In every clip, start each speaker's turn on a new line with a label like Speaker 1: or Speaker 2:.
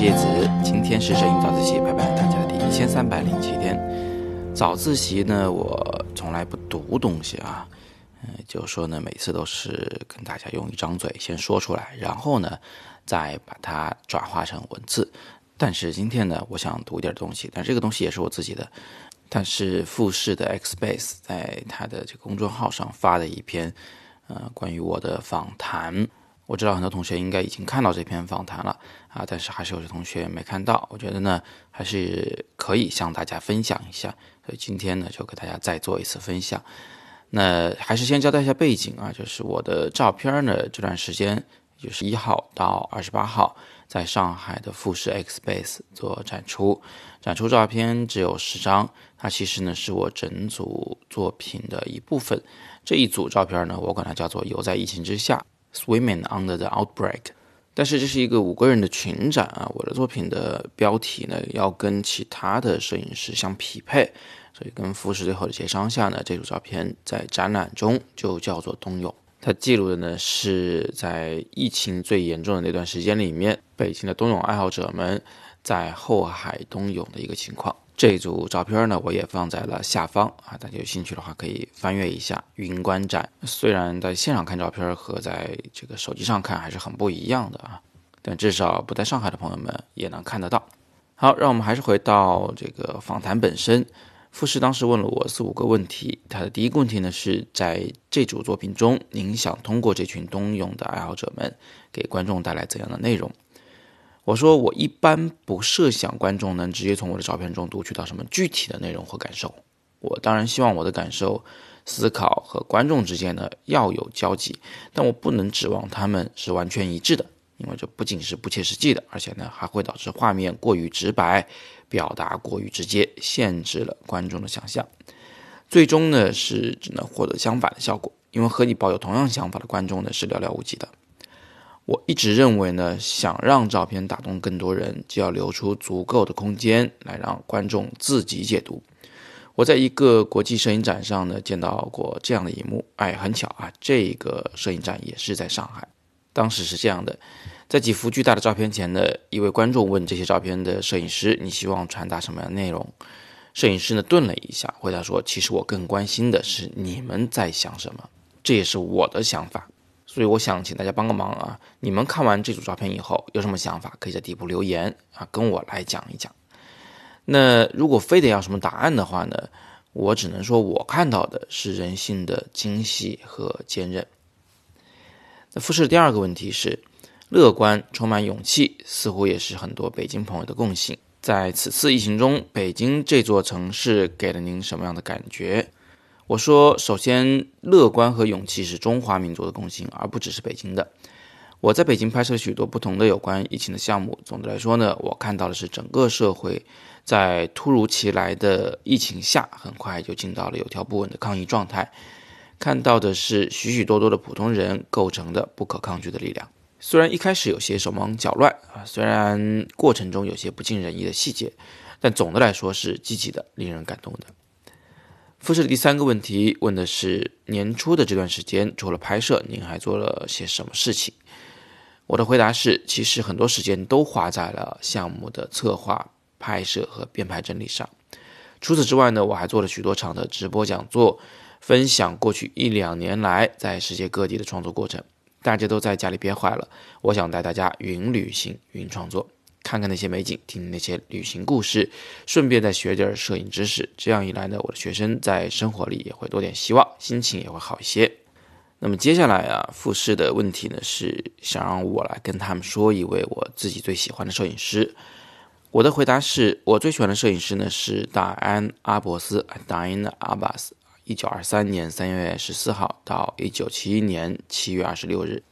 Speaker 1: 叶子，今天是摄影早自习陪伴大家的第一千三百零七天。早自习呢，我从来不读东西啊，嗯，就说呢，每次都是跟大家用一张嘴先说出来，然后呢，再把它转化成文字。但是今天呢，我想读一点东西，但这个东西也是我自己的，但是富士的 X Base 在他的这个公众号上发的一篇，呃，关于我的访谈。我知道很多同学应该已经看到这篇访谈了啊，但是还是有些同学没看到。我觉得呢，还是可以向大家分享一下。所以今天呢，就给大家再做一次分享。那还是先交代一下背景啊，就是我的照片呢，这段时间就是一号到二十八号，在上海的富士 X Base 做展出，展出照片只有十张，它其实呢是我整组作品的一部分。这一组照片呢，我管它叫做“游在疫情之下”。Swimming under the outbreak，但是这是一个五个人的群展啊，我的作品的标题呢要跟其他的摄影师相匹配，所以跟富士最后的协商下呢，这组照片在展览中就叫做冬泳。它记录的呢是在疫情最严重的那段时间里面，北京的冬泳爱好者们在后海冬泳的一个情况。这组照片呢，我也放在了下方啊，大家有兴趣的话可以翻阅一下云观展。虽然在现场看照片和在这个手机上看还是很不一样的啊，但至少不在上海的朋友们也能看得到。好，让我们还是回到这个访谈本身。富士当时问了我四五个问题，他的第一个问题呢是在这组作品中，您想通过这群冬泳的爱好者们给观众带来怎样的内容？我说，我一般不设想观众能直接从我的照片中读取到什么具体的内容或感受。我当然希望我的感受、思考和观众之间呢要有交集，但我不能指望他们是完全一致的，因为这不仅是不切实际的，而且呢还会导致画面过于直白，表达过于直接，限制了观众的想象。最终呢是只能获得相反的效果，因为和你抱有同样想法的观众呢是寥寥无几的。我一直认为呢，想让照片打动更多人，就要留出足够的空间来让观众自己解读。我在一个国际摄影展上呢，见到过这样的一幕。哎，很巧啊，这个摄影展也是在上海。当时是这样的，在几幅巨大的照片前呢，一位观众问这些照片的摄影师：“你希望传达什么样的内容？”摄影师呢顿了一下，回答说：“其实我更关心的是你们在想什么，这也是我的想法。”所以我想请大家帮个忙啊！你们看完这组照片以后有什么想法，可以在底部留言啊，跟我来讲一讲。那如果非得要什么答案的话呢，我只能说我看到的是人性的精细和坚韧。那复试第二个问题是，乐观、充满勇气，似乎也是很多北京朋友的共性。在此次疫情中，北京这座城市给了您什么样的感觉？我说，首先，乐观和勇气是中华民族的共性，而不只是北京的。我在北京拍摄了许多不同的有关疫情的项目。总的来说呢，我看到的是整个社会在突如其来的疫情下，很快就进到了有条不紊的抗疫状态。看到的是许许多多的普通人构成的不可抗拒的力量。虽然一开始有些手忙脚乱啊，虽然过程中有些不尽人意的细节，但总的来说是积极的，令人感动的。复试的第三个问题问的是年初的这段时间，除了拍摄，您还做了些什么事情？我的回答是，其实很多时间都花在了项目的策划、拍摄和编排整理上。除此之外呢，我还做了许多场的直播讲座，分享过去一两年来在世界各地的创作过程。大家都在家里憋坏了，我想带大家云旅行、云创作。看看那些美景，听那些旅行故事，顺便再学点摄影知识。这样一来呢，我的学生在生活里也会多点希望，心情也会好一些。那么接下来啊，复试的问题呢是想让我来跟他们说一位我自己最喜欢的摄影师。我的回答是我最喜欢的摄影师呢是达安·阿伯斯 （Diane Abbas），一九二三年三月十四号到一九七一年七月二十六日。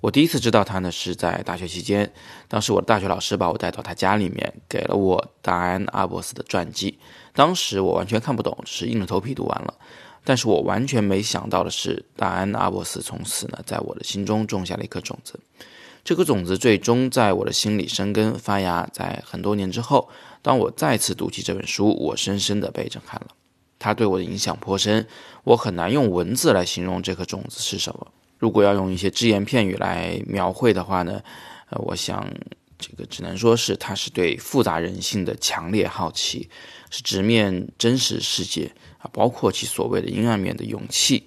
Speaker 1: 我第一次知道他呢，是在大学期间。当时我的大学老师把我带到他家里面，给了我达安·阿伯斯的传记。当时我完全看不懂，只是硬着头皮读完了。但是我完全没想到的是，达安·阿伯斯从此呢，在我的心中种下了一颗种子。这颗种子最终在我的心里生根发芽。在很多年之后，当我再次读起这本书，我深深的被震撼了。他对我的影响颇深，我很难用文字来形容这颗种子是什么。如果要用一些只言片语来描绘的话呢，呃，我想这个只能说是他是对复杂人性的强烈好奇，是直面真实世界啊，包括其所谓的阴暗面的勇气，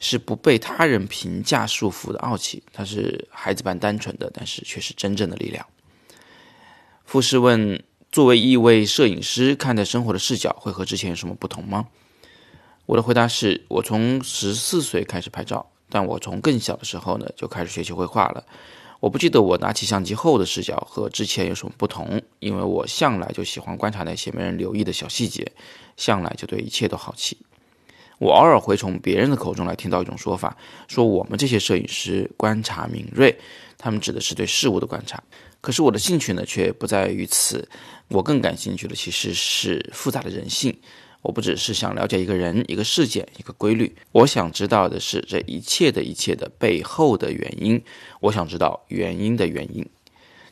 Speaker 1: 是不被他人评价束缚的傲气。他是孩子般单纯的，但是却是真正的力量。富士问：作为一位摄影师，看待生活的视角会和之前有什么不同吗？我的回答是：我从十四岁开始拍照，但我从更小的时候呢就开始学习绘画了。我不记得我拿起相机后的视角和之前有什么不同，因为我向来就喜欢观察那些没人留意的小细节，向来就对一切都好奇。我偶尔会从别人的口中来听到一种说法，说我们这些摄影师观察敏锐，他们指的是对事物的观察。可是我的兴趣呢，却不在于此，我更感兴趣的其实是复杂的人性。我不只是想了解一个人、一个事件、一个规律，我想知道的是这一切的一切的背后的原因。我想知道原因的原因。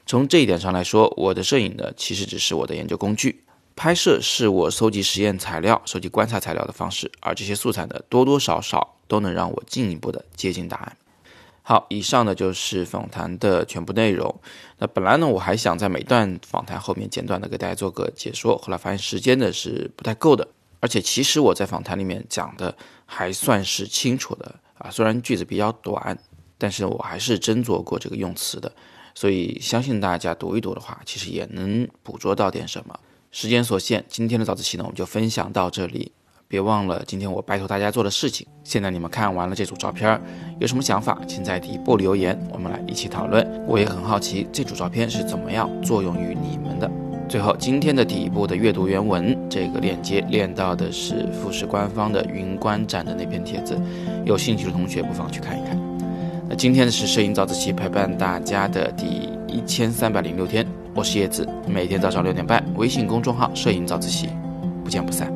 Speaker 1: 从这一点上来说，我的摄影呢，其实只是我的研究工具。拍摄是我搜集实验材料、收集观察材料的方式，而这些素材呢，多多少少都能让我进一步的接近答案。好，以上呢就是访谈的全部内容。那本来呢，我还想在每段访谈后面简短的给大家做个解说，后来发现时间呢是不太够的。而且其实我在访谈里面讲的还算是清楚的啊，虽然句子比较短，但是我还是斟酌过这个用词的，所以相信大家读一读的话，其实也能捕捉到点什么。时间所限，今天的早自习呢，我们就分享到这里。别忘了今天我拜托大家做的事情。现在你们看完了这组照片，有什么想法，请在底部留言，我们来一起讨论。我也很好奇这组照片是怎么样作用于你们的。最后，今天的底部的阅读原文这个链接链到的是富士官方的云观展的那篇帖子，有兴趣的同学不妨去看一看。那今天呢是摄影早自习陪伴大家的第一千三百零六天，我是叶子，每天早上六点半，微信公众号摄影早自习，不见不散。